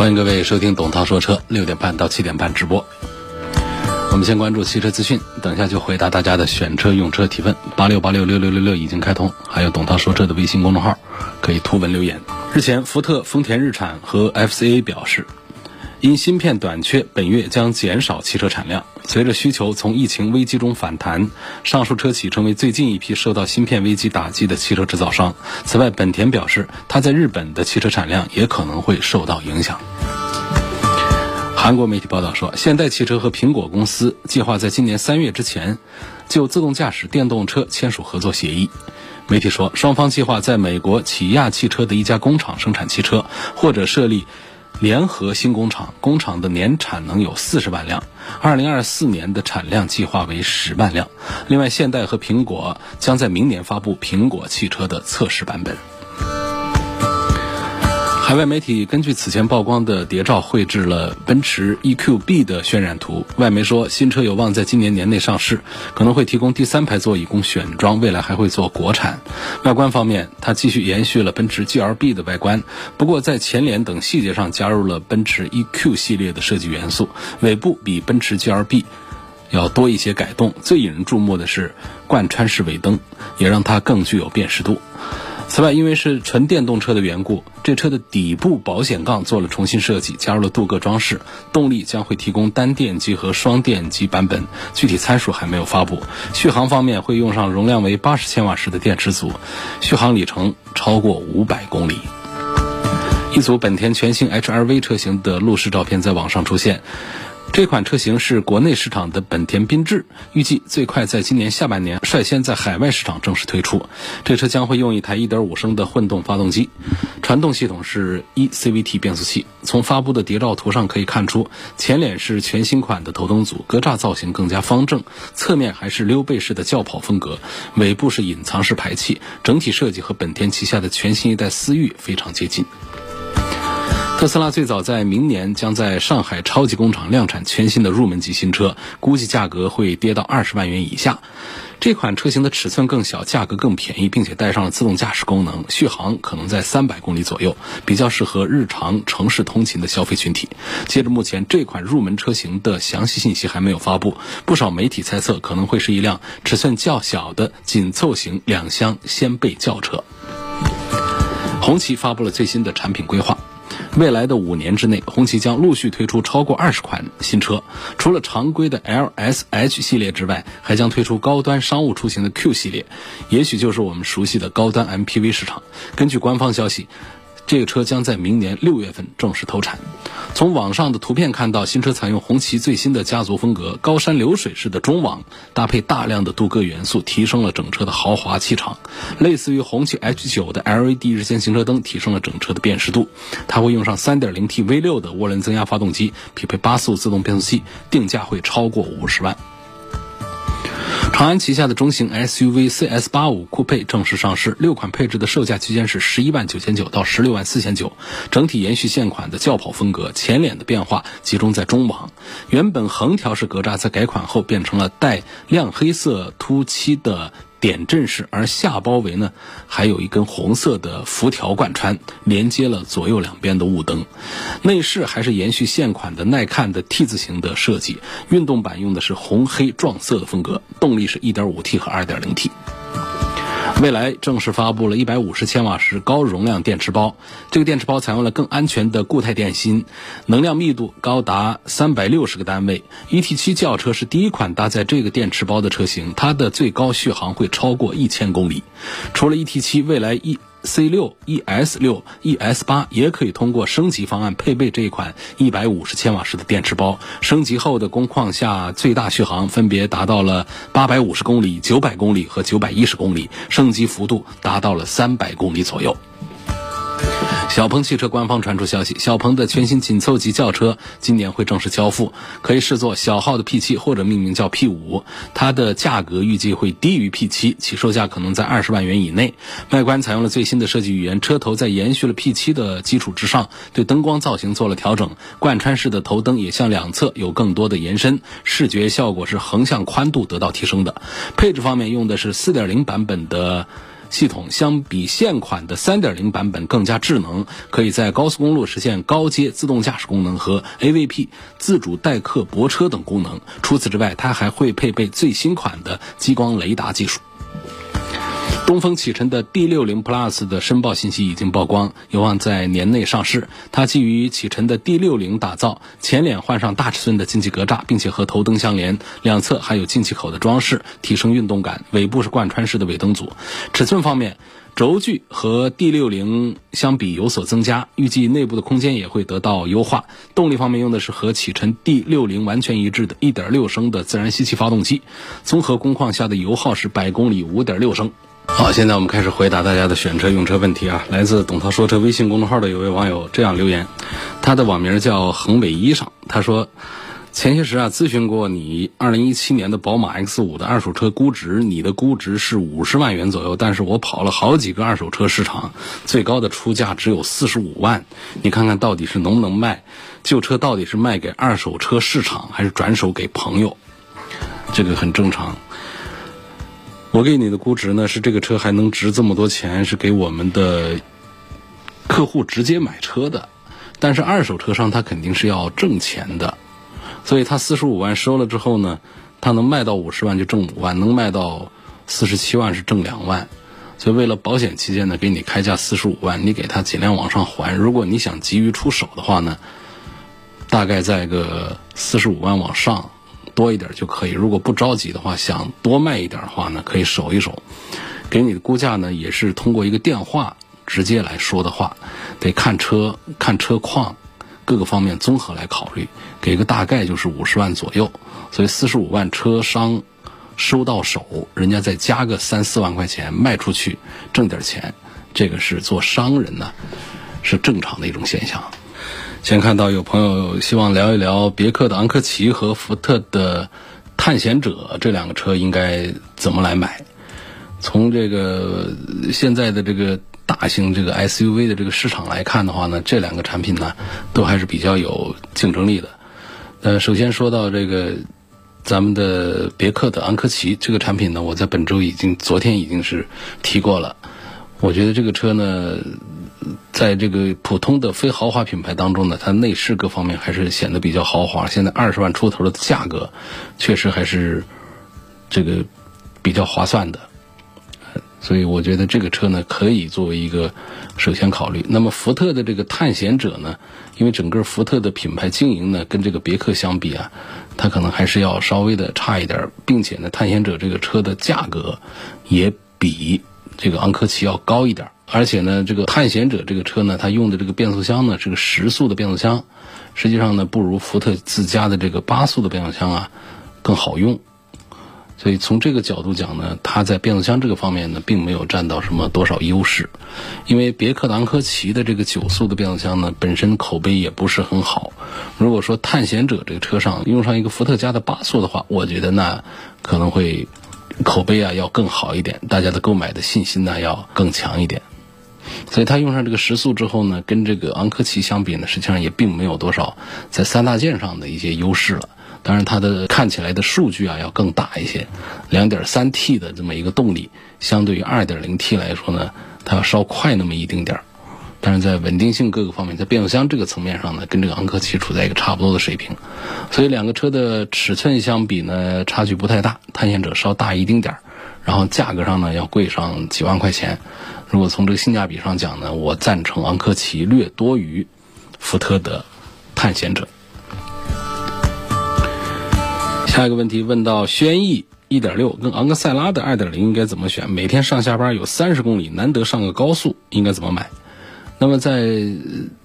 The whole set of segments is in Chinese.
欢迎各位收听董涛说车，六点半到七点半直播。我们先关注汽车资讯，等一下就回答大家的选车用车提问。八六八六六六六六已经开通，还有董涛说车的微信公众号，可以图文留言。日前，福特、丰田日产和 FCA 表示，因芯片短缺，本月将减少汽车产量。随着需求从疫情危机中反弹，上述车企成为最近一批受到芯片危机打击的汽车制造商。此外，本田表示，它在日本的汽车产量也可能会受到影响。韩国媒体报道说，现代汽车和苹果公司计划在今年三月之前就自动驾驶电动车签署合作协议。媒体说，双方计划在美国起亚汽车的一家工厂生产汽车，或者设立。联合新工厂，工厂的年产能有四十万辆，二零二四年的产量计划为十万辆。另外，现代和苹果将在明年发布苹果汽车的测试版本。海外媒体根据此前曝光的谍照绘制了奔驰 EQB 的渲染图。外媒说，新车有望在今年年内上市，可能会提供第三排座椅供选装，未来还会做国产。外观方面，它继续延续了奔驰 GLB 的外观，不过在前脸等细节上加入了奔驰 EQ 系列的设计元素。尾部比奔驰 GLB 要多一些改动。最引人注目的是贯穿式尾灯，也让它更具有辨识度。此外，因为是纯电动车的缘故，这车的底部保险杠做了重新设计，加入了镀铬装饰。动力将会提供单电机和双电机版本，具体参数还没有发布。续航方面会用上容量为八十千瓦时的电池组，续航里程超过五百公里。一组本田全新 HR-V 车型的路试照片在网上出现。这款车型是国内市场的本田缤智，预计最快在今年下半年率先在海外市场正式推出。这车将会用一台1.5升的混动发动机，传动系统是 eCVT 变速器。从发布的谍照图上可以看出，前脸是全新款的头灯组，格栅造型更加方正，侧面还是溜背式的轿跑风格，尾部是隐藏式排气，整体设计和本田旗下的全新一代思域非常接近。特斯拉最早在明年将在上海超级工厂量产全新的入门级新车，估计价格会跌到二十万元以下。这款车型的尺寸更小，价格更便宜，并且带上了自动驾驶功能，续航可能在三百公里左右，比较适合日常城市通勤的消费群体。截至目前，这款入门车型的详细信息还没有发布，不少媒体猜测可能会是一辆尺寸较小的紧凑型两厢掀背轿车。红旗发布了最新的产品规划。未来的五年之内，红旗将陆续推出超过二十款新车。除了常规的 LSH 系列之外，还将推出高端商务出行的 Q 系列，也许就是我们熟悉的高端 MPV 市场。根据官方消息。这个车将在明年六月份正式投产。从网上的图片看到，新车采用红旗最新的家族风格，高山流水式的中网，搭配大量的镀铬元素，提升了整车的豪华气场。类似于红旗 H9 的 LED 日间行车灯，提升了整车的辨识度。它会用上 3.0T V6 的涡轮增压发动机，匹配八速自动变速器，定价会超过五十万。长安旗下的中型 SUV CS85 酷配正式上市，六款配置的售价区间是十一万九千九到十六万四千九，整体延续现款的轿跑风格，前脸的变化集中在中网，原本横条式格栅在改款后变成了带亮黑色凸漆的。点阵式，而下包围呢，还有一根红色的辐条贯穿，连接了左右两边的雾灯。内饰还是延续现款的耐看的 T 字形的设计，运动版用的是红黑撞色的风格，动力是 1.5T 和 2.0T。未来正式发布了一百五十千瓦时高容量电池包，这个电池包采用了更安全的固态电芯，能量密度高达三百六十个单位。ET7 轿车是第一款搭载这个电池包的车型，它的最高续航会超过一千公里。除了 ET7，未来 E。C 六、ES 六、ES 八也可以通过升级方案配备这一款一百五十千瓦时的电池包。升级后的工况下，最大续航分别达到了八百五十公里、九百公里和九百一十公里，升级幅度达到了三百公里左右。小鹏汽车官方传出消息，小鹏的全新紧凑级轿车今年会正式交付，可以视作小号的 P7 或者命名叫 P5。它的价格预计会低于 P7，起售价可能在二十万元以内。外观采用了最新的设计语言，车头在延续了 P7 的基础之上，对灯光造型做了调整，贯穿式的头灯也向两侧有更多的延伸，视觉效果是横向宽度得到提升的。配置方面用的是4.0版本的。系统相比现款的3.0版本更加智能，可以在高速公路实现高阶自动驾驶功能和 AVP 自主代客泊车等功能。除此之外，它还会配备最新款的激光雷达技术。东风启辰的 D60 Plus 的申报信息已经曝光，有望在年内上市。它基于启辰的 D60 打造，前脸换上大尺寸的进气格栅，并且和头灯相连，两侧还有进气口的装饰，提升运动感。尾部是贯穿式的尾灯组。尺寸方面，轴距和 D60 相比有所增加，预计内部的空间也会得到优化。动力方面用的是和启辰 D60 完全一致的1.6升的自然吸气发动机，综合工况下的油耗是百公里5.6升。好，现在我们开始回答大家的选车用车问题啊！来自董涛说车微信公众号的有位网友这样留言，他的网名叫恒伟衣裳，他说，前些时啊咨询过你2017年的宝马 X5 的二手车估值，你的估值是五十万元左右，但是我跑了好几个二手车市场，最高的出价只有四十五万，你看看到底是能不能卖？旧车到底是卖给二手车市场，还是转手给朋友？这个很正常。我给你的估值呢，是这个车还能值这么多钱，是给我们的客户直接买车的。但是二手车商他肯定是要挣钱的，所以他四十五万收了之后呢，他能卖到五十万就挣五万，能卖到四十七万是挣两万。所以为了保险起见呢，给你开价四十五万，你给他尽量往上还。如果你想急于出手的话呢，大概在个四十五万往上。多一点就可以。如果不着急的话，想多卖一点的话呢，可以守一守。给你的估价呢，也是通过一个电话直接来说的话，得看车、看车况，各个方面综合来考虑。给个大概就是五十万左右。所以四十五万车商收到手，人家再加个三四万块钱卖出去，挣点钱，这个是做商人呢，是正常的一种现象。先看到有朋友希望聊一聊别克的昂科旗和福特的探险者这两个车应该怎么来买。从这个现在的这个大型这个 SUV 的这个市场来看的话呢，这两个产品呢都还是比较有竞争力的。呃，首先说到这个咱们的别克的昂科旗这个产品呢，我在本周已经昨天已经是提过了。我觉得这个车呢。在这个普通的非豪华品牌当中呢，它内饰各方面还是显得比较豪华。现在二十万出头的价格，确实还是这个比较划算的。所以我觉得这个车呢，可以作为一个首先考虑。那么福特的这个探险者呢，因为整个福特的品牌经营呢，跟这个别克相比啊，它可能还是要稍微的差一点，并且呢，探险者这个车的价格也比这个昂科旗要高一点。而且呢，这个探险者这个车呢，它用的这个变速箱呢是个十速的变速箱，实际上呢不如福特自家的这个八速的变速箱啊更好用。所以从这个角度讲呢，它在变速箱这个方面呢，并没有占到什么多少优势。因为别克昂科旗的这个九速的变速箱呢，本身口碑也不是很好。如果说探险者这个车上用上一个伏特加的八速的话，我觉得那可能会口碑啊要更好一点，大家的购买的信心呢要更强一点。所以它用上这个时速之后呢，跟这个昂科旗相比呢，实际上也并没有多少在三大件上的一些优势了。当然，它的看起来的数据啊要更大一些，两点三 T 的这么一个动力，相对于二点零 T 来说呢，它要稍快那么一丁点儿。但是在稳定性各个方面，在变速箱这个层面上呢，跟这个昂科旗处在一个差不多的水平。所以两个车的尺寸相比呢，差距不太大，探险者稍大一丁点儿，然后价格上呢要贵上几万块钱。如果从这个性价比上讲呢，我赞成昂科旗略多于福特的探险者。下一个问题问到轩逸一点六跟昂克赛拉的二点零应该怎么选？每天上下班有三十公里，难得上个高速，应该怎么买？那么在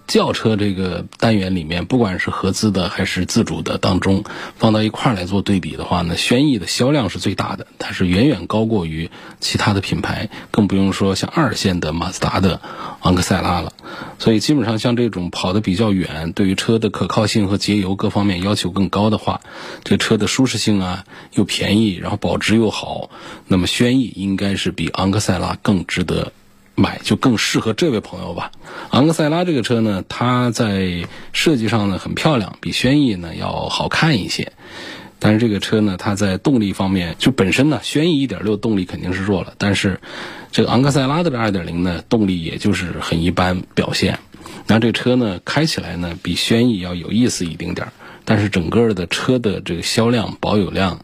轿车这个单元里面，不管是合资的还是自主的当中，放到一块儿来做对比的话呢，轩逸的销量是最大的，它是远远高过于其他的品牌，更不用说像二线的马自达的昂克赛拉了。所以基本上像这种跑得比较远，对于车的可靠性和节油各方面要求更高的话，这车的舒适性啊又便宜，然后保值又好，那么轩逸应该是比昂克赛拉更值得。买就更适合这位朋友吧。昂克赛拉这个车呢，它在设计上呢很漂亮，比轩逸呢要好看一些。但是这个车呢，它在动力方面就本身呢，轩逸1.6动力肯定是弱了，但是这个昂克赛拉的这2.0呢，动力也就是很一般表现。那这车呢，开起来呢比轩逸要有意思一丁点儿，但是整个的车的这个销量、保有量。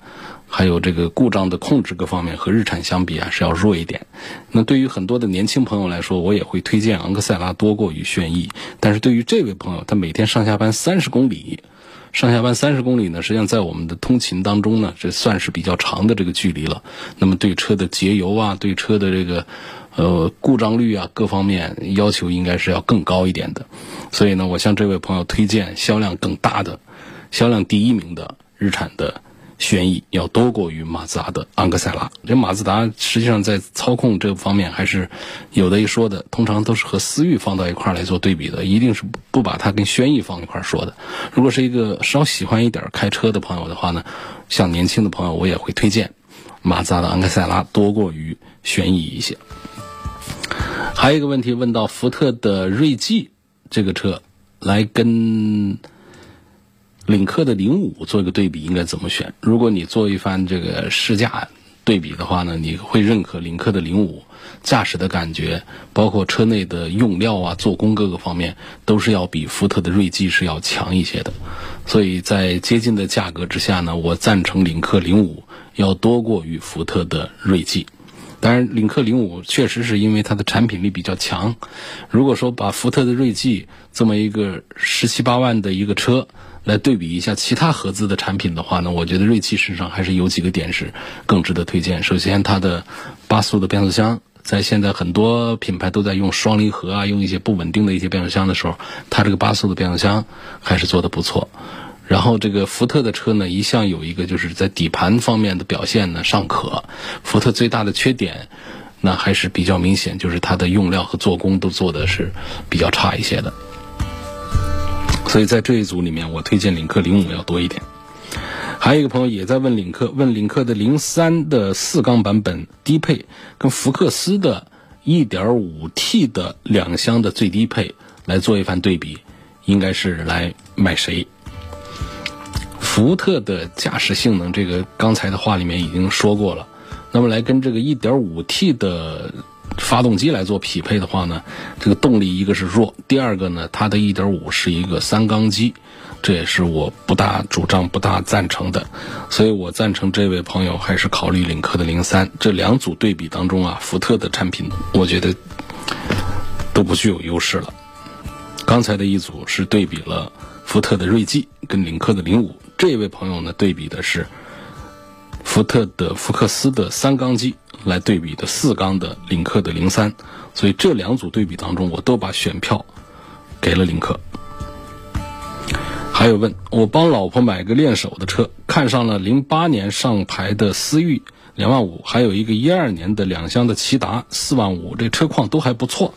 还有这个故障的控制各方面和日产相比啊是要弱一点。那对于很多的年轻朋友来说，我也会推荐昂克赛拉多过于轩逸。但是对于这位朋友，他每天上下班三十公里，上下班三十公里呢，实际上在我们的通勤当中呢，这算是比较长的这个距离了。那么对车的节油啊，对车的这个呃故障率啊各方面要求应该是要更高一点的。所以呢，我向这位朋友推荐销量更大的、销量第一名的日产的。轩逸要多过于马自达的昂克赛拉。这马自达实际上在操控这方面还是有的一说的，通常都是和思域放到一块来做对比的，一定是不把它跟轩逸放一块说的。如果是一个稍喜欢一点开车的朋友的话呢，像年轻的朋友，我也会推荐马自达的昂克赛拉多过于轩逸一些。还有一个问题问到福特的锐际这个车来跟。领克的零五做一个对比，应该怎么选？如果你做一番这个试驾对比的话呢，你会认可领克的零五驾驶的感觉，包括车内的用料啊、做工各个方面，都是要比福特的锐际是要强一些的。所以在接近的价格之下呢，我赞成领克零五要多过于福特的锐际。当然，领克零五确实是因为它的产品力比较强。如果说把福特的锐际这么一个十七八万的一个车，来对比一下其他合资的产品的话呢，我觉得锐际身上还是有几个点是更值得推荐。首先，它的八速的变速箱，在现在很多品牌都在用双离合啊，用一些不稳定的一些变速箱的时候，它这个八速的变速箱还是做的不错。然后，这个福特的车呢，一向有一个就是在底盘方面的表现呢尚可。福特最大的缺点，那还是比较明显，就是它的用料和做工都做的是比较差一些的。所以在这一组里面，我推荐领克零五要多一点。还有一个朋友也在问领克，问领克的零三的四缸版本低配跟福克斯的 1.5T 的两厢的最低配来做一番对比，应该是来买谁？福特的驾驶性能，这个刚才的话里面已经说过了。那么来跟这个 1.5T 的。发动机来做匹配的话呢，这个动力一个是弱，第二个呢，它的一点五是一个三缸机，这也是我不大主张、不大赞成的，所以我赞成这位朋友还是考虑领克的零三。这两组对比当中啊，福特的产品我觉得都不具有优势了。刚才的一组是对比了福特的锐际跟领克的零五，这位朋友呢对比的是福特的福克斯的三缸机。来对比的四缸的领克的零三，所以这两组对比当中，我都把选票给了领克。还有问我帮老婆买个练手的车，看上了零八年上牌的思域两万五，还有一个一二年的两厢的骐达四万五，这车况都还不错，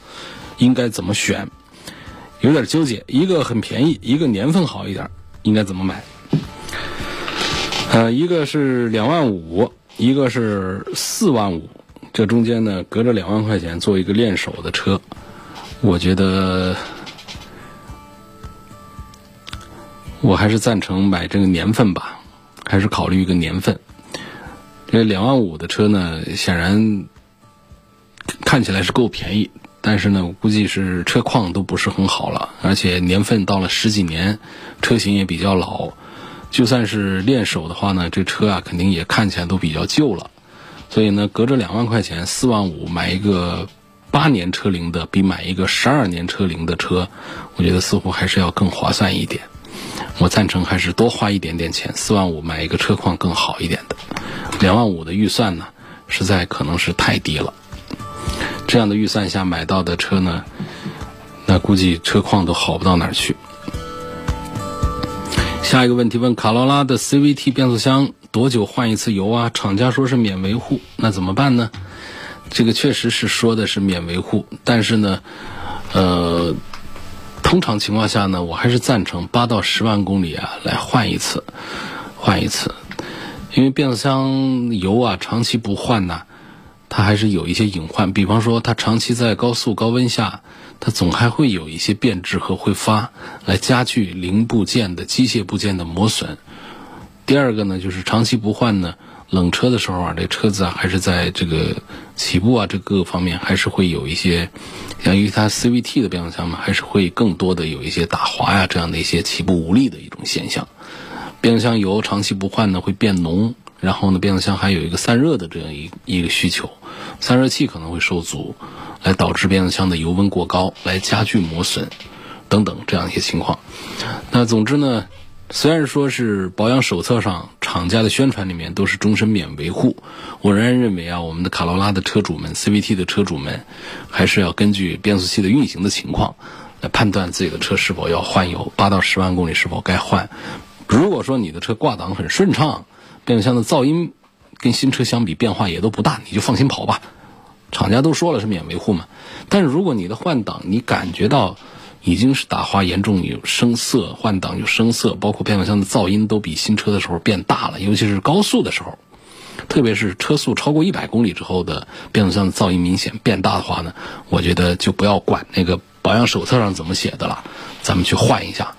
应该怎么选？有点纠结，一个很便宜，一个年份好一点，应该怎么买？呃，一个是两万五。一个是四万五，这中间呢隔着两万块钱做一个练手的车，我觉得我还是赞成买这个年份吧，还是考虑一个年份。这两万五的车呢，显然看起来是够便宜，但是呢，我估计是车况都不是很好了，而且年份到了十几年，车型也比较老。就算是练手的话呢，这车啊肯定也看起来都比较旧了，所以呢，隔着两万块钱，四万五买一个八年车龄的，比买一个十二年车龄的车，我觉得似乎还是要更划算一点。我赞成还是多花一点点钱，四万五买一个车况更好一点的。两万五的预算呢，实在可能是太低了。这样的预算下买到的车呢，那估计车况都好不到哪儿去。下一个问题问卡罗拉的 CVT 变速箱多久换一次油啊？厂家说是免维护，那怎么办呢？这个确实是说的是免维护，但是呢，呃，通常情况下呢，我还是赞成八到十万公里啊来换一次，换一次，因为变速箱油啊长期不换呢，它还是有一些隐患，比方说它长期在高速高温下。它总还会有一些变质和挥发，来加剧零部件的机械部件的磨损。第二个呢，就是长期不换呢，冷车的时候啊，这车子啊还是在这个起步啊这各个方面还是会有一些，由于它 CVT 的变速箱嘛，还是会更多的有一些打滑呀这样的一些起步无力的一种现象。变速箱油长期不换呢会变浓，然后呢变速箱还有一个散热的这样一一个需求，散热器可能会受阻。来导致变速箱的油温过高，来加剧磨损，等等这样一些情况。那总之呢，虽然说是保养手册上厂家的宣传里面都是终身免维护，我仍然认为啊，我们的卡罗拉的车主们、CVT 的车主们，还是要根据变速器的运行的情况来判断自己的车是否要换油，八到十万公里是否该换。如果说你的车挂档很顺畅，变速箱的噪音跟新车相比变化也都不大，你就放心跑吧。厂家都说了是免维护嘛，但是如果你的换挡你感觉到已经是打滑严重，有声色，换挡有声色，包括变速箱的噪音都比新车的时候变大了，尤其是高速的时候，特别是车速超过一百公里之后的变速箱的噪音明显变大的话呢，我觉得就不要管那个保养手册上怎么写的了，咱们去换一下，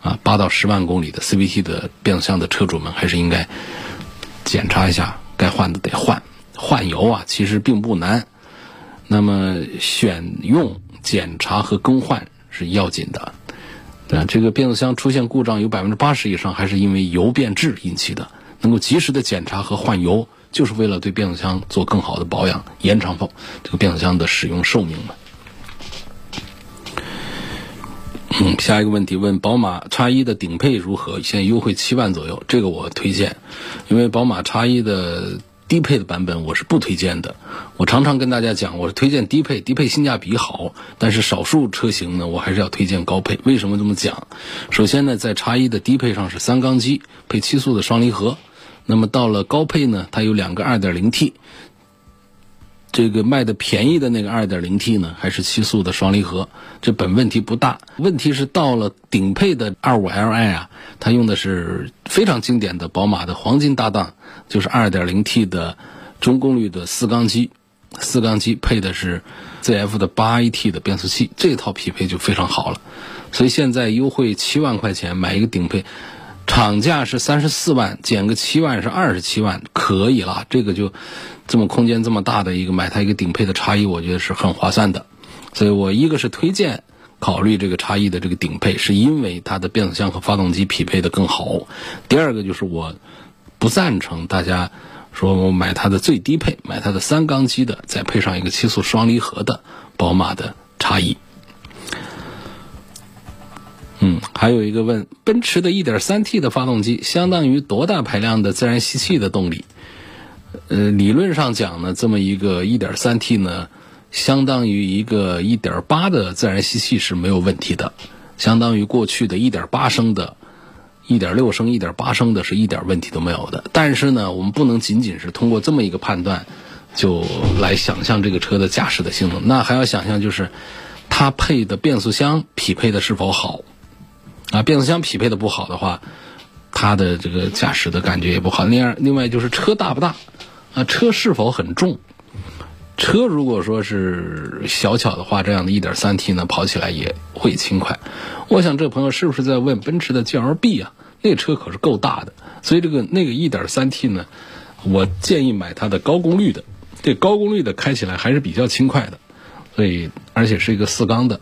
啊，八到十万公里的 CVT 的变速箱的车主们还是应该检查一下，该换的得换，换油啊其实并不难。那么选用、检查和更换是要紧的，对吧？这个变速箱出现故障有百分之八十以上还是因为油变质引起的。能够及时的检查和换油，就是为了对变速箱做更好的保养，延长这个变速箱的使用寿命嘛。嗯，下一个问题问宝马叉一的顶配如何？现在优惠七万左右，这个我推荐，因为宝马叉一的。低配的版本我是不推荐的，我常常跟大家讲，我是推荐低配，低配性价比好，但是少数车型呢，我还是要推荐高配。为什么这么讲？首先呢，在叉一的低配上是三缸机配七速的双离合，那么到了高配呢，它有两个二点零 T。这个卖的便宜的那个 2.0T 呢，还是七速的双离合，这本问题不大。问题是到了顶配的 25Li 啊，它用的是非常经典的宝马的黄金搭档，就是 2.0T 的中功率的四缸机，四缸机配的是 ZF 的 8AT 的变速器，这套匹配就非常好了。所以现在优惠七万块钱买一个顶配。厂价是三十四万，减个七万是二十七万，可以了。这个就这么空间这么大的一个买它一个顶配的叉一，我觉得是很划算的。所以我一个是推荐考虑这个叉一的这个顶配，是因为它的变速箱和发动机匹配的更好。第二个就是我不赞成大家说我买它的最低配，买它的三缸机的，再配上一个七速双离合的宝马的叉一。嗯，还有一个问，奔驰的 1.3T 的发动机相当于多大排量的自然吸气的动力？呃，理论上讲呢，这么一个 1.3T 呢，相当于一个1.8的自然吸气是没有问题的，相当于过去的1.8升的、1.6升、1.8升的是一点问题都没有的。但是呢，我们不能仅仅是通过这么一个判断，就来想象这个车的驾驶的性能，那还要想象就是它配的变速箱匹配的是否好。啊，变速箱匹配的不好的话，它的这个驾驶的感觉也不好。另外，另外就是车大不大，啊，车是否很重？车如果说是小巧的话，这样的一点三 T 呢，跑起来也会轻快。我想这朋友是不是在问奔驰的 GLB 啊？那车可是够大的，所以这个那个一点三 T 呢，我建议买它的高功率的。这高功率的开起来还是比较轻快的，所以而且是一个四缸的。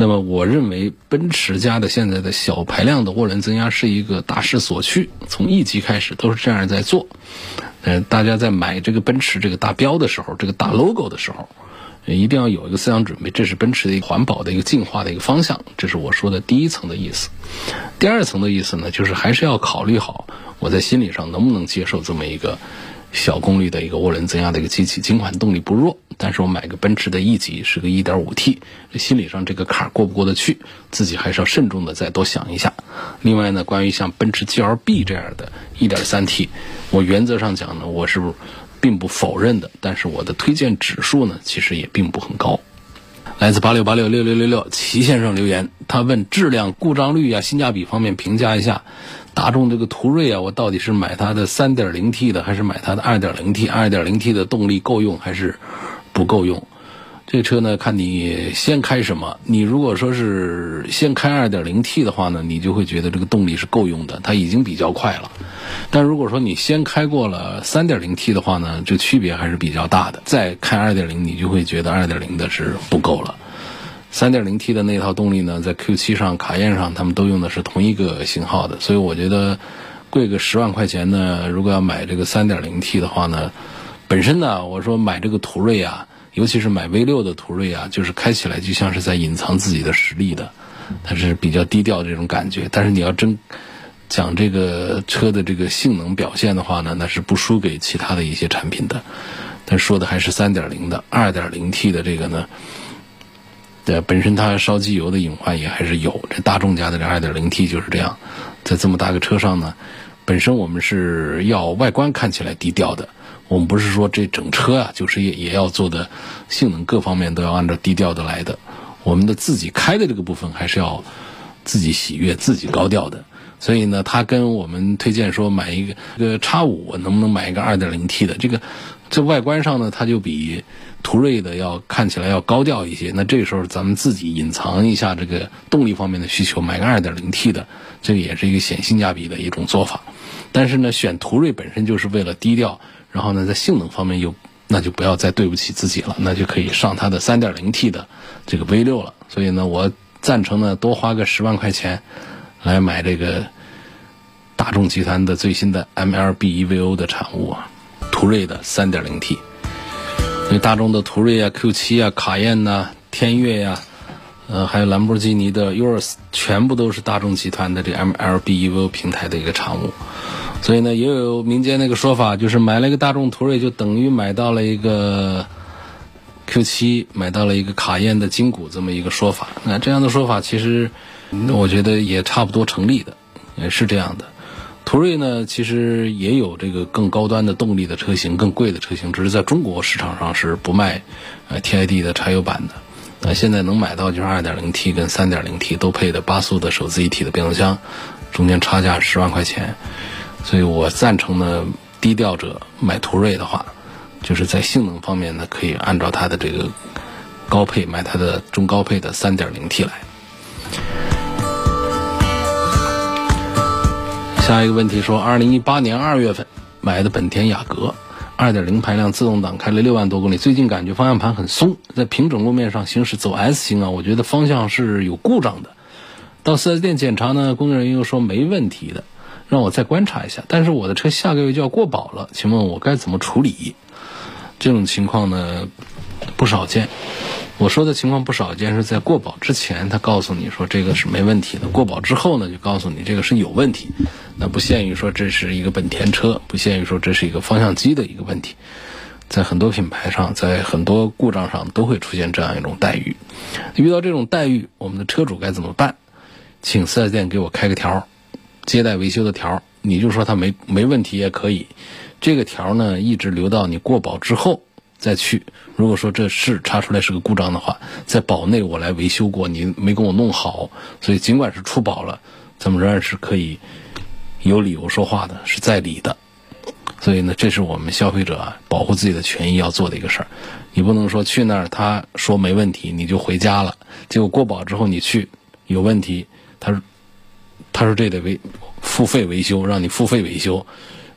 那么，我认为奔驰家的现在的小排量的涡轮增压是一个大势所趋，从 E 级开始都是这样在做。嗯，大家在买这个奔驰这个大标的时候，这个大 logo 的时候，一定要有一个思想准备，这是奔驰的一个环保的一个进化的一个方向。这是我说的第一层的意思。第二层的意思呢，就是还是要考虑好我在心理上能不能接受这么一个小功率的一个涡轮增压的一个机器，尽管动力不弱，但是我买个奔驰的 E 级是个 1.5T，这心理上这个坎儿过不过得去，自己还是要慎重的再多想一下。另外呢，关于像奔驰 GLB 这样的 1.3T，我原则上讲呢，我是并不否认的，但是我的推荐指数呢，其实也并不很高。来自八六八六六六六六齐先生留言，他问质量、故障率啊、性价比方面评价一下。大众这个途锐啊，我到底是买它的 3.0T 的，还是买它的 2.0T？2.0T 的动力够用还是不够用？这车呢，看你先开什么。你如果说是先开 2.0T 的话呢，你就会觉得这个动力是够用的，它已经比较快了。但如果说你先开过了 3.0T 的话呢，这区别还是比较大的。再开2.0，你就会觉得2.0的是不够了。三点零 T 的那套动力呢，在 Q 七上、卡宴上，他们都用的是同一个型号的，所以我觉得贵个十万块钱呢，如果要买这个三点零 T 的话呢，本身呢，我说买这个途锐啊，尤其是买 V 六的途锐啊，就是开起来就像是在隐藏自己的实力的，它是比较低调这种感觉。但是你要真讲这个车的这个性能表现的话呢，那是不输给其他的一些产品的。但说的还是三点零的二点零 T 的这个呢。对，本身它烧机油的隐患也还是有。这大众家的这 2.0T 就是这样，在这么大个车上呢，本身我们是要外观看起来低调的，我们不是说这整车啊，就是也也要做的性能各方面都要按照低调的来的。我们的自己开的这个部分还是要自己喜悦、自己高调的。所以呢，他跟我们推荐说买一个这个叉五，能不能买一个 2.0T 的？这个这外观上呢，它就比。途锐的要看起来要高调一些，那这时候咱们自己隐藏一下这个动力方面的需求，买个 2.0T 的，这个也是一个显性价比的一种做法。但是呢，选途锐本身就是为了低调，然后呢，在性能方面又那就不要再对不起自己了，那就可以上它的 3.0T 的这个 V6 了。所以呢，我赞成呢多花个十万块钱来买这个大众集团的最新的 MLB EVO 的产物啊，途锐的 3.0T。所以大众的途锐啊、Q7 啊、卡宴呐、天越呀，呃，还有兰博基尼的 Urus，全部都是大众集团的这 MLB EVO 平台的一个产物。所以呢，也有民间那个说法，就是买了一个大众途锐，就等于买到了一个 Q7，买到了一个卡宴的筋骨这么一个说法。那这样的说法，其实我觉得也差不多成立的，也是这样的。途锐呢，其实也有这个更高端的动力的车型，更贵的车型，只是在中国市场上是不卖呃 TID 的柴油版的。那现在能买到就是 2.0T 跟 3.0T 都配的八速的手自一体的变速箱，中间差价十万块钱。所以我赞成呢，低调者买途锐的话，就是在性能方面呢，可以按照它的这个高配买它的中高配的 3.0T 来。下一个问题说，二零一八年二月份买的本田雅阁，二点零排量自动挡，开了六万多公里。最近感觉方向盘很松，在平整路面上行驶走 S 型啊，我觉得方向是有故障的。到四 S 店检查呢，工作人员又说没问题的，让我再观察一下。但是我的车下个月就要过保了，请问我该怎么处理？这种情况呢不少见。我说的情况不少见，是在过保之前，他告诉你说这个是没问题的；过保之后呢，就告诉你这个是有问题。那不限于说这是一个本田车，不限于说这是一个方向机的一个问题，在很多品牌上，在很多故障上都会出现这样一种待遇。遇到这种待遇，我们的车主该怎么办？请四 S 店给我开个条，接待维修的条，你就说它没没问题也可以。这个条呢，一直留到你过保之后。再去，如果说这是查出来是个故障的话，在保内我来维修过，你没给我弄好，所以尽管是出保了，咱们仍然是可以有理由说话的，是在理的。所以呢，这是我们消费者保护自己的权益要做的一个事儿。你不能说去那儿他说没问题，你就回家了，结果过保之后你去有问题，他说他说这得维付费维修，让你付费维修。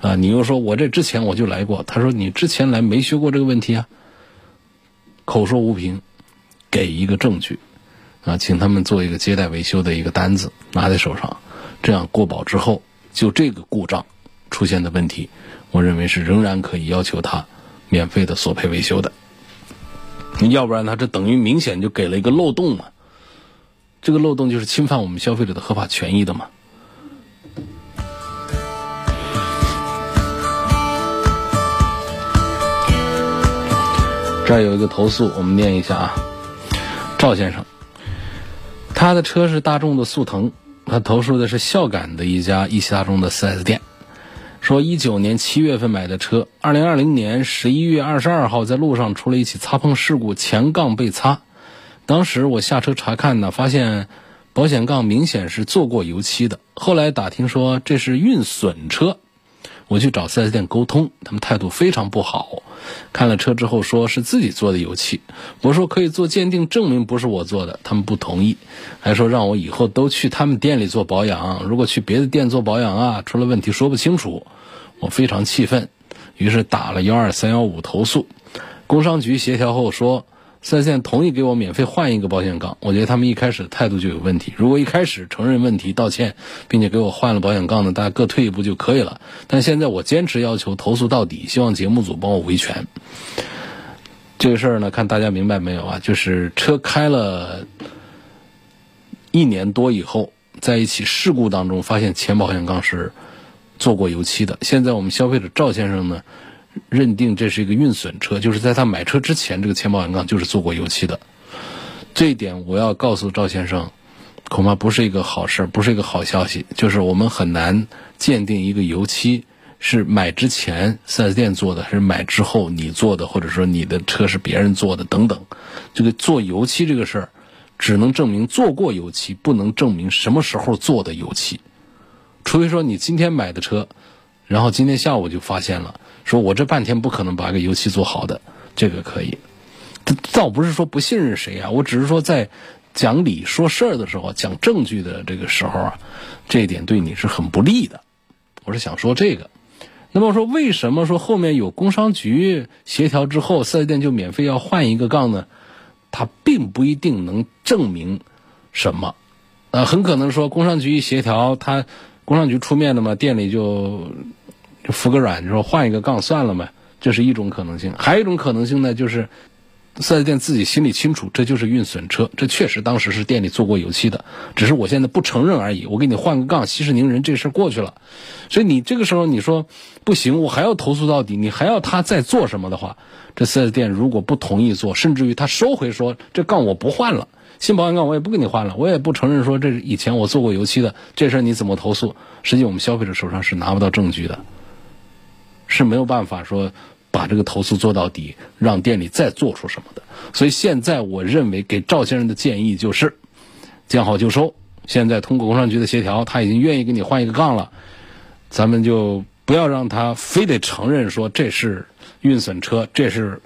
啊，你又说我这之前我就来过，他说你之前来没修过这个问题啊？口说无凭，给一个证据，啊，请他们做一个接待维修的一个单子拿在手上，这样过保之后，就这个故障出现的问题，我认为是仍然可以要求他免费的索赔维修的。要不然他这等于明显就给了一个漏洞嘛？这个漏洞就是侵犯我们消费者的合法权益的嘛？这有一个投诉，我们念一下啊。赵先生，他的车是大众的速腾，他投诉的是孝感的一家一汽大众的 4S 店，说一九年七月份买的车，二零二零年十一月二十二号在路上出了一起擦碰事故，前杠被擦。当时我下车查看呢，发现保险杠明显是做过油漆的。后来打听说这是运损车。我去找 4S 店沟通，他们态度非常不好。看了车之后，说是自己做的油漆。我说可以做鉴定，证明不是我做的，他们不同意，还说让我以后都去他们店里做保养。如果去别的店做保养啊，出了问题说不清楚。我非常气愤，于是打了幺二三幺五投诉。工商局协调后说。四 S 店同意给我免费换一个保险杠，我觉得他们一开始态度就有问题。如果一开始承认问题、道歉，并且给我换了保险杠呢，大家各退一步就可以了。但现在我坚持要求投诉到底，希望节目组帮我维权。这个事儿呢，看大家明白没有啊？就是车开了一年多以后，在一起事故当中发现前保险杠是做过油漆的。现在我们消费者赵先生呢？认定这是一个运损车，就是在他买车之前，这个前保险杠就是做过油漆的。这一点我要告诉赵先生，恐怕不是一个好事，不是一个好消息。就是我们很难鉴定一个油漆是买之前 4S 店做的，还是买之后你做的，或者说你的车是别人做的等等。这个做油漆这个事儿，只能证明做过油漆，不能证明什么时候做的油漆。除非说你今天买的车，然后今天下午就发现了。说我这半天不可能把个油漆做好的，这个可以。倒不是说不信任谁啊，我只是说在讲理说事儿的时候，讲证据的这个时候啊，这一点对你是很不利的。我是想说这个。那么说为什么说后面有工商局协调之后，四 S 店就免费要换一个杠呢？它并不一定能证明什么。呃，很可能说工商局一协调，他工商局出面的嘛，店里就。服个软，就说换一个杠算了嘛，这是一种可能性。还有一种可能性呢，就是四 S 店自己心里清楚，这就是运损车，这确实当时是店里做过油漆的，只是我现在不承认而已。我给你换个杠，息事宁人，这事过去了。所以你这个时候你说不行，我还要投诉到底，你还要他再做什么的话，这四 S 店如果不同意做，甚至于他收回说这杠我不换了，新保险杠我也不给你换了，我也不承认说这是以前我做过油漆的，这事儿你怎么投诉？实际我们消费者手上是拿不到证据的。是没有办法说把这个投诉做到底，让店里再做出什么的。所以现在我认为给赵先生的建议就是，见好就收。现在通过工商局的协调，他已经愿意给你换一个杠了，咱们就不要让他非得承认说这是运损车，这是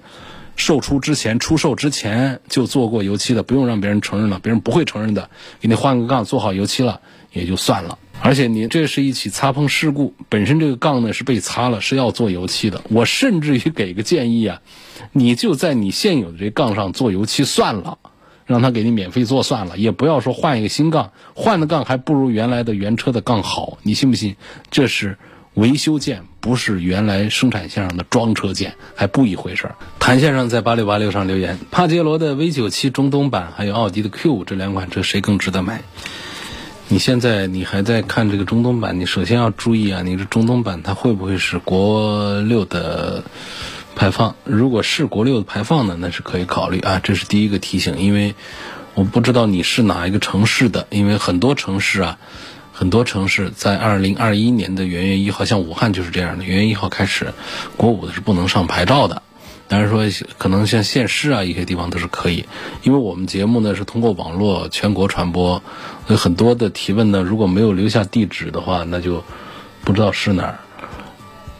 售出之前出售之前就做过油漆的，不用让别人承认了，别人不会承认的。给你换个杠，做好油漆了也就算了。而且你这是一起擦碰事故，本身这个杠呢是被擦了，是要做油漆的。我甚至于给个建议啊，你就在你现有的这杠上做油漆算了，让他给你免费做算了，也不要说换一个新杠，换的杠还不如原来的原车的杠好，你信不信？这是维修件，不是原来生产线上的装车件，还不一回事儿。谭先生在八六八六上留言：帕杰罗的 V 九七中东版，还有奥迪的 Q 五这两款车，谁更值得买？你现在你还在看这个中东版，你首先要注意啊，你这中东版它会不会是国六的排放？如果是国六的排放呢，那是可以考虑啊。这是第一个提醒，因为我不知道你是哪一个城市的，因为很多城市啊，很多城市在二零二一年的元月一号，像武汉就是这样的，元月一号开始，国五的是不能上牌照的。当然说，可能像县市啊一些地方都是可以，因为我们节目呢是通过网络全国传播，有很多的提问呢，如果没有留下地址的话，那就不知道是哪儿。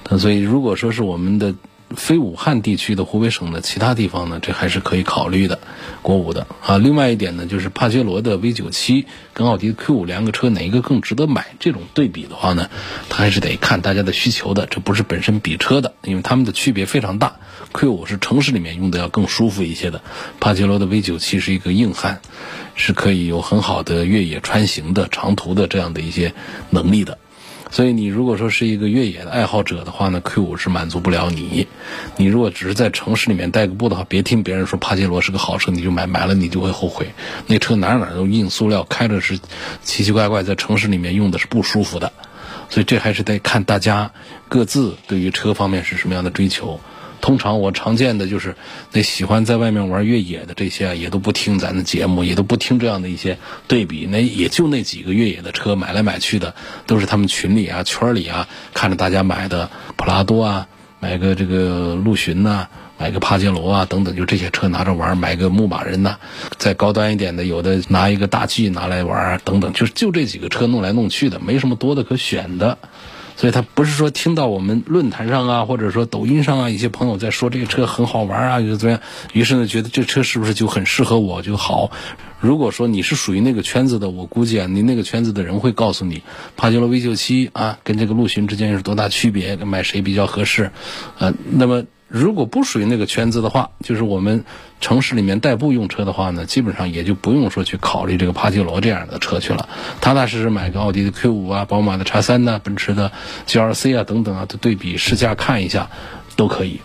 那所以如果说是我们的。非武汉地区的湖北省的其他地方呢，这还是可以考虑的，国五的啊。另外一点呢，就是帕杰罗的 V 九七跟奥迪的 Q 五两个车哪一个更值得买？这种对比的话呢，它还是得看大家的需求的，这不是本身比车的，因为它们的区别非常大。Q 五是城市里面用的要更舒服一些的，帕杰罗的 V 九七是一个硬汉，是可以有很好的越野穿行的长途的这样的一些能力的。所以你如果说是一个越野的爱好者的话呢，Q 五是满足不了你。你如果只是在城市里面代个步的话，别听别人说帕杰罗是个好车，你就买，买了你就会后悔。那车哪哪都硬塑料，开着是奇奇怪怪，在城市里面用的是不舒服的。所以这还是得看大家各自对于车方面是什么样的追求。通常我常见的就是那喜欢在外面玩越野的这些啊，也都不听咱的节目，也都不听这样的一些对比。那也就那几个越野的车买来买去的，都是他们群里啊、圈里啊看着大家买的普拉多啊，买个这个陆巡呐。买个帕杰罗啊，等等，就这些车拿着玩买个牧马人呐，再高端一点的，有的拿一个大 G 拿来玩等等，就是就这几个车弄来弄去的，没什么多的可选的。所以他不是说听到我们论坛上啊，或者说抖音上啊，一些朋友在说这个车很好玩啊，就怎么样，于是呢觉得这车是不是就很适合我就好。如果说你是属于那个圈子的，我估计啊，你那个圈子的人会告诉你，帕杰罗 V 九七啊，跟这个陆巡之间是多大区别，买谁比较合适，呃，那么。如果不属于那个圈子的话，就是我们城市里面代步用车的话呢，基本上也就不用说去考虑这个帕杰罗这样的车去了，踏踏实实买个奥迪的 Q 五啊，宝马的叉三呐，奔驰的 GLC 啊等等啊，都对比试驾看一下，都可以。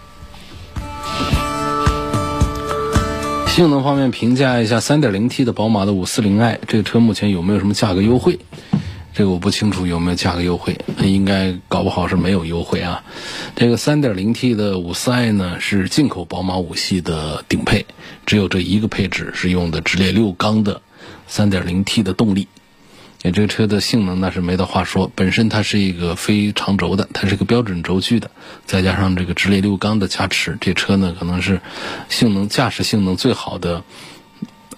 性能方面评价一下，3.0T 的宝马的 540i 这个车目前有没有什么价格优惠？这个我不清楚有没有价格优惠，应该搞不好是没有优惠啊。这个 3.0T 的五四 i 呢是进口宝马五系的顶配，只有这一个配置是用的直列六缸的 3.0T 的动力。这个车的性能那是没得话说，本身它是一个非长轴的，它是个标准轴距的，再加上这个直列六缸的加持，这车呢可能是性能驾驶性能最好的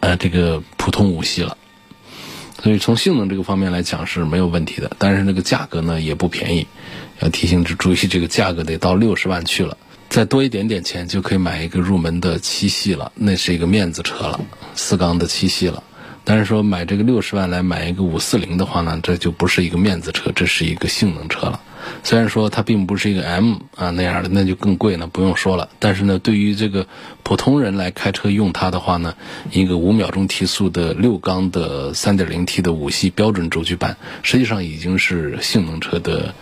呃这个普通五系了。所以从性能这个方面来讲是没有问题的，但是那个价格呢也不便宜，要提醒注意这个价格得到六十万去了，再多一点点钱就可以买一个入门的七系了，那是一个面子车了，四缸的七系了。但是说买这个六十万来买一个五四零的话呢，这就不是一个面子车，这是一个性能车了。虽然说它并不是一个 M 啊那样的，那就更贵呢，不用说了。但是呢，对于这个普通人来开车用它的话呢，一个五秒钟提速的六缸的三点零 T 的五系标准轴距版，实际上已经是性能车的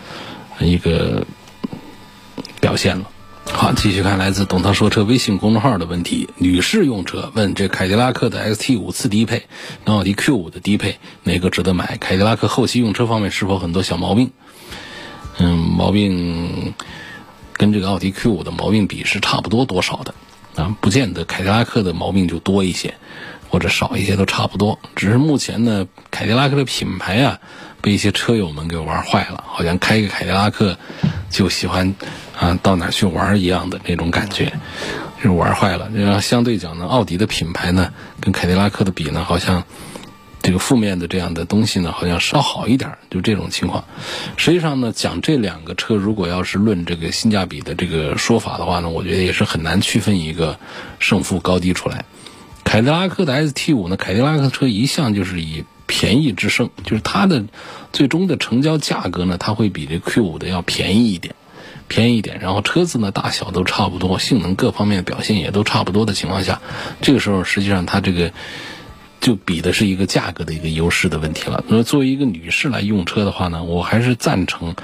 一个表现了。好，继续看来自董涛说车微信公众号的问题：女士用车问这凯迪拉克的 XT 五次低配跟奥迪 Q 五的低配哪个值得买？凯迪拉克后期用车方面是否很多小毛病？嗯，毛病跟这个奥迪 Q 五的毛病比是差不多多少的啊？不见得凯迪拉克的毛病就多一些，或者少一些都差不多。只是目前呢，凯迪拉克的品牌啊，被一些车友们给玩坏了，好像开个凯迪拉克就喜欢啊到哪去玩一样的那种感觉，就玩坏了。然后相对讲呢，奥迪的品牌呢，跟凯迪拉克的比呢，好像。这个负面的这样的东西呢，好像稍好一点，就这种情况。实际上呢，讲这两个车，如果要是论这个性价比的这个说法的话呢，我觉得也是很难区分一个胜负高低出来。凯迪拉克的 ST 五呢，凯迪拉克车一向就是以便宜制胜，就是它的最终的成交价格呢，它会比这 Q 五的要便宜一点，便宜一点。然后车子呢大小都差不多，性能各方面表现也都差不多的情况下，这个时候实际上它这个。就比的是一个价格的一个优势的问题了。那么作为一个女士来用车的话呢，我还是赞成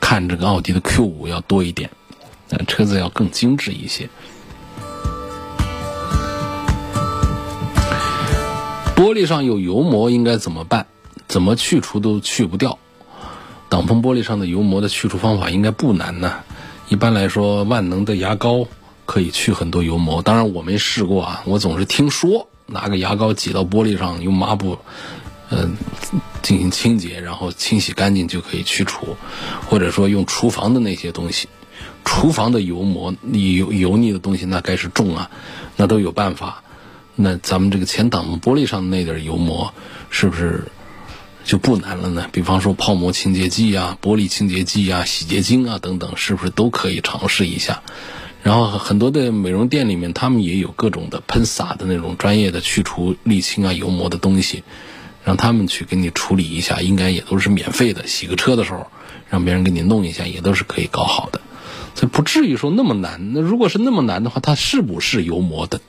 看这个奥迪的 Q 五要多一点，呃，车子要更精致一些。玻璃上有油膜应该怎么办？怎么去除都去不掉。挡风玻璃上的油膜的去除方法应该不难呢。一般来说，万能的牙膏可以去很多油膜。当然我没试过啊，我总是听说。拿个牙膏挤到玻璃上，用抹布，嗯，进行清洁，然后清洗干净就可以去除。或者说用厨房的那些东西，厨房的油膜、油油腻的东西那该是重啊，那都有办法。那咱们这个前挡风玻璃上的那点油膜，是不是就不难了呢？比方说泡沫清洁剂啊、玻璃清洁剂啊、洗洁精啊等等，是不是都可以尝试一下？然后很多的美容店里面，他们也有各种的喷洒的那种专业的去除沥青啊、油膜的东西，让他们去给你处理一下，应该也都是免费的。洗个车的时候，让别人给你弄一下，也都是可以搞好的，所以不至于说那么难。那如果是那么难的话，它是不是油膜的，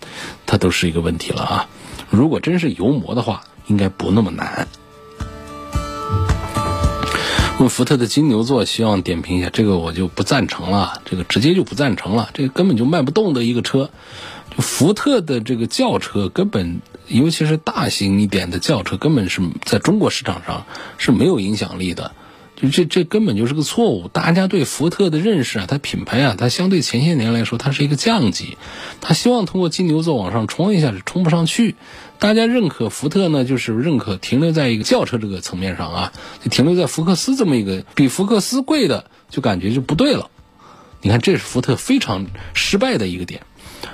它都是一个问题了啊。如果真是油膜的话，应该不那么难。问福特的金牛座，希望点评一下，这个我就不赞成了，这个直接就不赞成了，这个根本就卖不动的一个车。就福特的这个轿车，根本尤其是大型一点的轿车，根本是在中国市场上是没有影响力的。就这这根本就是个错误。大家对福特的认识啊，它品牌啊，它相对前些年来说，它是一个降级。它希望通过金牛座往上冲一下，是冲不上去。大家认可福特呢，就是认可停留在一个轿车这个层面上啊，就停留在福克斯这么一个比福克斯贵的，就感觉就不对了。你看，这是福特非常失败的一个点。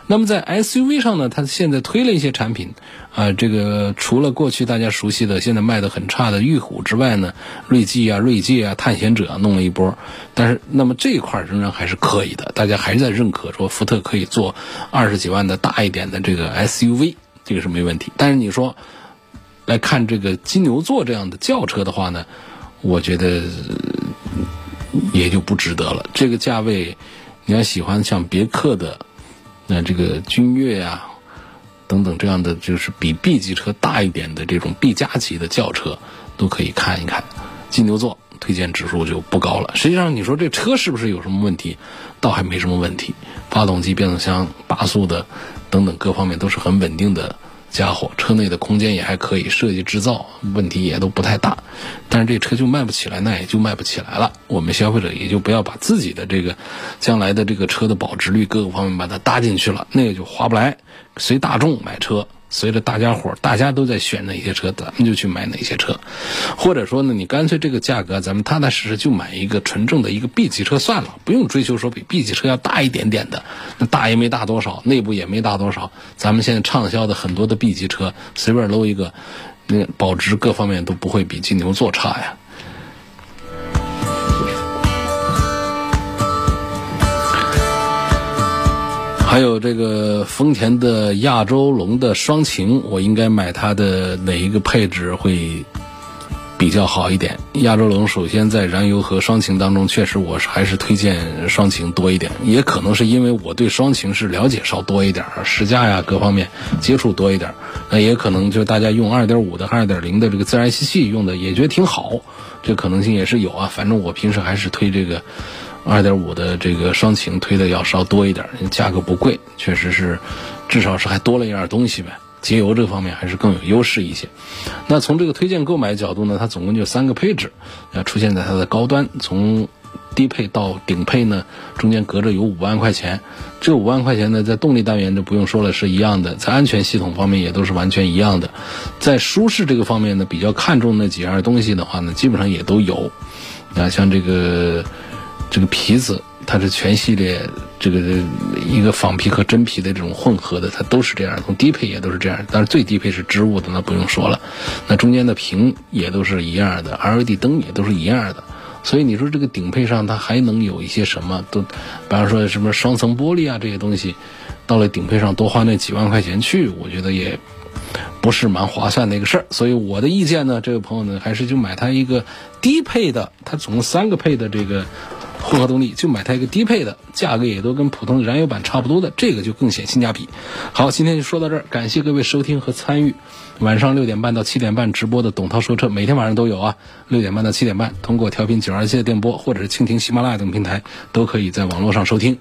那么在 SUV 上呢，它现在推了一些产品，啊，这个除了过去大家熟悉的现在卖的很差的玉虎之外呢，锐际啊、锐界啊、探险者啊弄了一波，但是那么这一块仍然还是可以的，大家还是在认可说福特可以做二十几万的大一点的这个 SUV，这个是没问题。但是你说来看这个金牛座这样的轿车的话呢，我觉得也就不值得了。这个价位，你要喜欢像别克的。那这个君越啊，等等这样的就是比 B 级车大一点的这种 B 加级的轿车，都可以看一看。金牛座推荐指数就不高了。实际上，你说这车是不是有什么问题？倒还没什么问题，发动机、变速箱、八速的等等各方面都是很稳定的。家伙，车内的空间也还可以，设计制造问题也都不太大，但是这车就卖不起来，那也就卖不起来了。我们消费者也就不要把自己的这个将来的这个车的保值率各个方面把它搭进去了，那个就划不来。随大众买车。随着大家伙大家都在选哪些车，咱们就去买哪些车，或者说呢，你干脆这个价格，咱们踏踏实实就买一个纯正的一个 B 级车算了，不用追求说比 B 级车要大一点点的，那大也没大多少，内部也没大多少。咱们现在畅销的很多的 B 级车，随便搂一个，那保值各方面都不会比金牛座差呀。还有这个丰田的亚洲龙的双擎，我应该买它的哪一个配置会比较好一点？亚洲龙首先在燃油和双擎当中，确实我是还是推荐双擎多一点。也可能是因为我对双擎是了解稍多一点，试驾呀各方面接触多一点。那也可能就大家用2.5的、2.0的这个自然吸气用的也觉得挺好，这可能性也是有啊。反正我平时还是推这个。二点五的这个双擎推的要稍多一点，价格不贵，确实是，至少是还多了一样东西呗。节油这方面还是更有优势一些。那从这个推荐购买角度呢，它总共就三个配置，要出现在它的高端，从低配到顶配呢，中间隔着有五万块钱。这五万块钱呢，在动力单元就不用说了，是一样的；在安全系统方面也都是完全一样的。在舒适这个方面呢，比较看重那几样东西的话呢，基本上也都有。啊，像这个。这个皮子它是全系列这个一个仿皮和真皮的这种混合的，它都是这样。从低配也都是这样，但是最低配是织物的，那不用说了。那中间的屏也都是一样的，LED 灯也都是一样的。所以你说这个顶配上它还能有一些什么？都，比方说什么双层玻璃啊这些东西，到了顶配上多花那几万块钱去，我觉得也不是蛮划算的一个事儿。所以我的意见呢，这位朋友呢，还是就买它一个低配的，它总共三个配的这个。混合动力就买它一个低配的，价格也都跟普通的燃油版差不多的，这个就更显性价比。好，今天就说到这儿，感谢各位收听和参与。晚上六点半到七点半直播的董涛说车，每天晚上都有啊。六点半到七点半，通过调频九二七的电波，或者是蜻蜓、喜马拉雅等平台，都可以在网络上收听。